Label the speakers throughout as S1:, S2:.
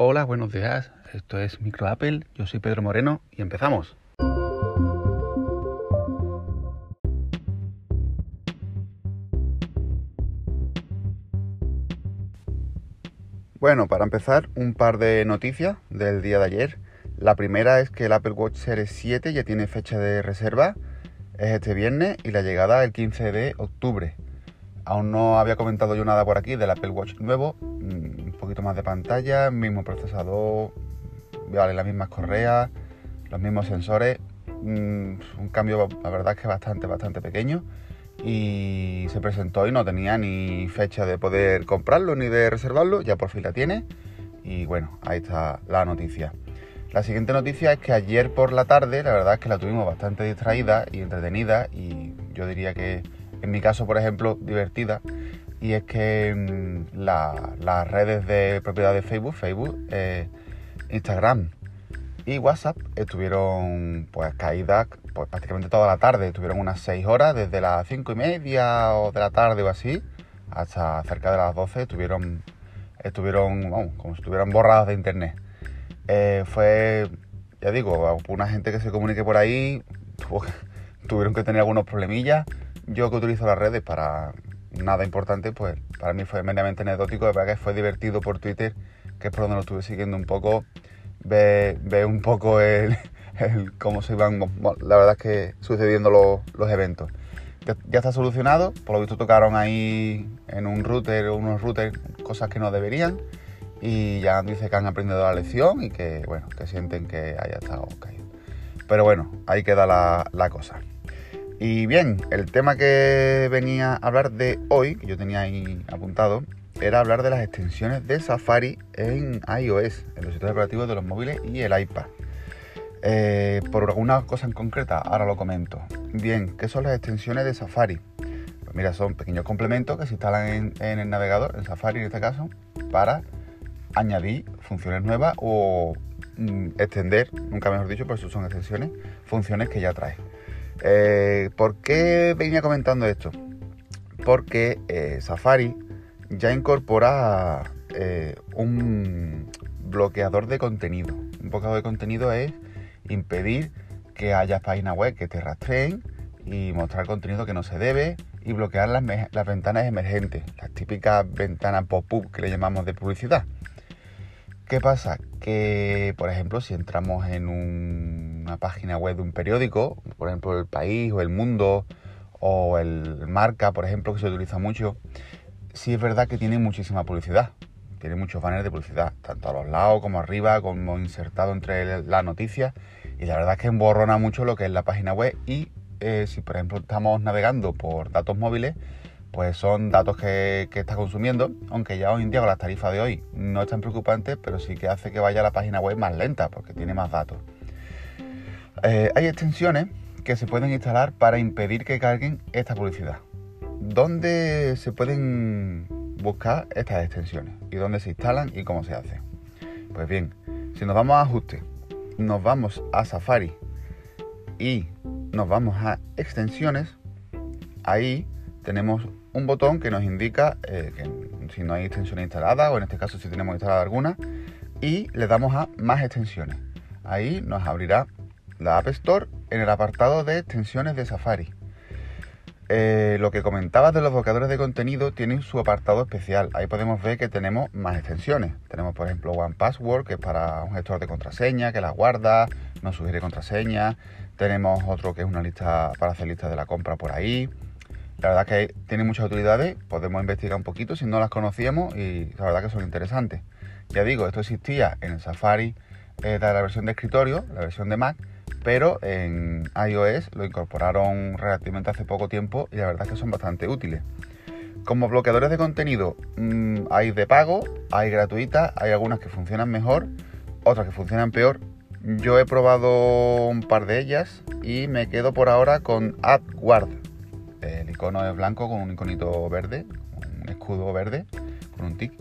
S1: Hola, buenos días. Esto es Micro Apple. Yo soy Pedro Moreno y empezamos. Bueno, para empezar, un par de noticias del día de ayer. La primera es que el Apple Watch Series 7 ya tiene fecha de reserva, es este viernes y la llegada el 15 de octubre. Aún no había comentado yo nada por aquí del Apple Watch nuevo, poquito más de pantalla, mismo procesador, vale, las mismas correas, los mismos sensores, mm, un cambio la verdad es que bastante, bastante pequeño y se presentó y no tenía ni fecha de poder comprarlo ni de reservarlo, ya por fin la tiene y bueno, ahí está la noticia. La siguiente noticia es que ayer por la tarde, la verdad es que la tuvimos bastante distraída y entretenida y yo diría que en mi caso, por ejemplo, divertida. Y es que mm, las redes de propiedad de Facebook, Facebook, eh, Instagram y WhatsApp estuvieron pues caídas pues, prácticamente toda la tarde. Estuvieron unas 6 horas, desde las 5 y media o de la tarde o así, hasta cerca de las 12 estuvieron, estuvieron como si estuvieran borradas de internet. Eh, fue, ya digo, una gente que se comunique por ahí, tuvieron que tener algunos problemillas. Yo que utilizo las redes para nada importante, pues para mí fue meramente anecdótico, de verdad que fue divertido por Twitter, que es por donde lo estuve siguiendo un poco, ve, ve un poco el, cómo se iban, la verdad es que sucediendo los, eventos. Ya, ya, está solucionado, por lo visto tocaron ahí en un router o unos routers cosas que no deberían y ya dice que han aprendido la lección y que, bueno, que sienten que haya estado caído. Pero bueno, ahí queda la, la cosa. Y bien, el tema que venía a hablar de hoy, que yo tenía ahí apuntado, era hablar de las extensiones de Safari en iOS, en los sistemas operativos de los móviles y el iPad. Eh, por alguna cosa en concreta, ahora lo comento. Bien, ¿qué son las extensiones de Safari? Pues mira, son pequeños complementos que se instalan en, el navegador, en Safari en este caso, para añadir funciones nuevas o mm, extender, nunca mejor dicho, por eso son extensiones, funciones que ya trae. Eh, ¿Por qué venía comentando esto? Porque eh, Safari ya incorpora eh, un bloqueador de contenido. Un bloqueador de contenido es impedir que haya páginas web que te rastreen y mostrar contenido que no se debe y bloquear las, las ventanas emergentes, las típicas ventanas pop-up que le llamamos de publicidad. ¿Qué pasa? Que, por ejemplo, si entramos en una página web de un periódico, por ejemplo El País o El Mundo o el Marca, por ejemplo, que se utiliza mucho, sí es verdad que tiene muchísima publicidad. Tiene muchos banners de publicidad, tanto a los lados como arriba, como insertado entre las noticias. Y la verdad es que emborrona mucho lo que es la página web. Y eh, si, por ejemplo, estamos navegando por datos móviles, pues son datos que, está consumiendo, aunque ya hoy en día con las tarifas de hoy no es tan preocupante, pero sí que hace que vaya la página web más lenta porque tiene más datos. Eh, hay extensiones que se pueden instalar para impedir que carguen esta publicidad. ¿Dónde se pueden buscar estas extensiones? ¿Y dónde se instalan y cómo se hace? Pues bien, si nos vamos a ajuste, nos vamos a Safari y nos vamos a extensiones, ahí tenemos un botón que nos indica eh, que si no hay extensión instalada o en este caso si tenemos instalada alguna y le damos a más extensiones. Ahí nos abrirá la App Store en el apartado de extensiones de Safari. Eh, lo que comentabas de los bloqueadores de contenido tienen su apartado especial. Ahí podemos ver que tenemos más extensiones. Tenemos, por ejemplo, One Password, que es para un gestor de contraseña, que las guarda, nos sugiere contraseña. Tenemos otro que es una lista para hacer listas de la compra por ahí. La verdad que tiene muchas utilidades, podemos investigar un poquito si no las conocíamos y la verdad que son interesantes. Ya digo, esto existía en el Safari eh, de la versión de escritorio, la versión de Mac, pero en iOS lo incorporaron relativamente hace poco tiempo y la verdad que son bastante útiles. Como bloqueadores de contenido mm, hay de pago, hay gratuitas, hay algunas que funcionan mejor, otras que funcionan peor. Yo he probado un par de ellas y me quedo por ahora con AdGuard el icono es blanco con un iconito verde, un escudo verde, con un tic.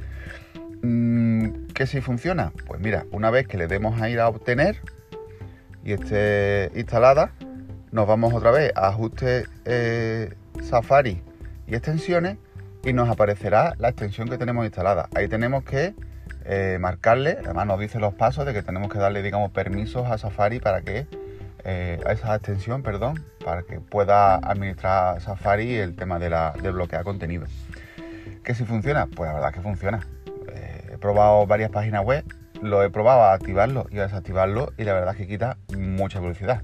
S1: Mm, ¿Qué si funciona? Pues mira, una vez que le demos a ir a obtener y esté instalada, nos vamos otra vez a ajuste eh, Safari y extensiones y nos aparecerá la extensión que tenemos instalada. Ahí tenemos que eh, marcarle, además nos dice los pasos de que tenemos que darle, digamos, permisos a Safari para que, eh, a esa extensión, perdón, para que pueda administrar Safari el tema de, la, de bloquear contenido. ¿Que si funciona? Pues la verdad que funciona. He probado varias páginas web, lo he probado a activarlo y a desactivarlo y la verdad es que quita mucha velocidad.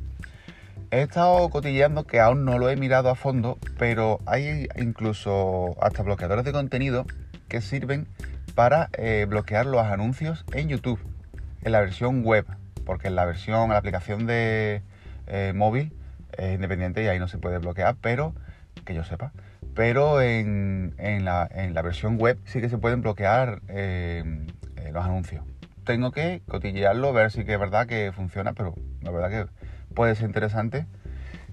S1: He estado cotilleando que aún no lo he mirado a fondo, pero hay incluso hasta bloqueadores de contenido que sirven para eh, bloquear los anuncios en YouTube, en la versión web, porque en la versión, la aplicación de eh, móvil es independiente y ahí no se puede bloquear, pero que yo sepa. Pero en, la, versión web sí que se pueden bloquear eh, los anuncios. Tengo que cotillearlo, ver si que es verdad que funciona, pero la verdad que puede ser interesante.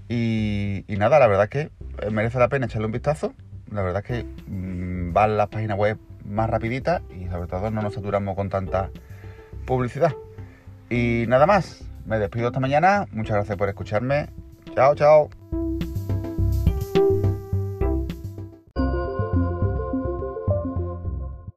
S1: Y, nada, la verdad que merece la pena echarle un vistazo. La verdad que mm, van las páginas web más rapidita y sobre todo no nos saturamos con tanta publicidad. Y nada más, me despido esta mañana, muchas gracias por escucharme, chao, chao.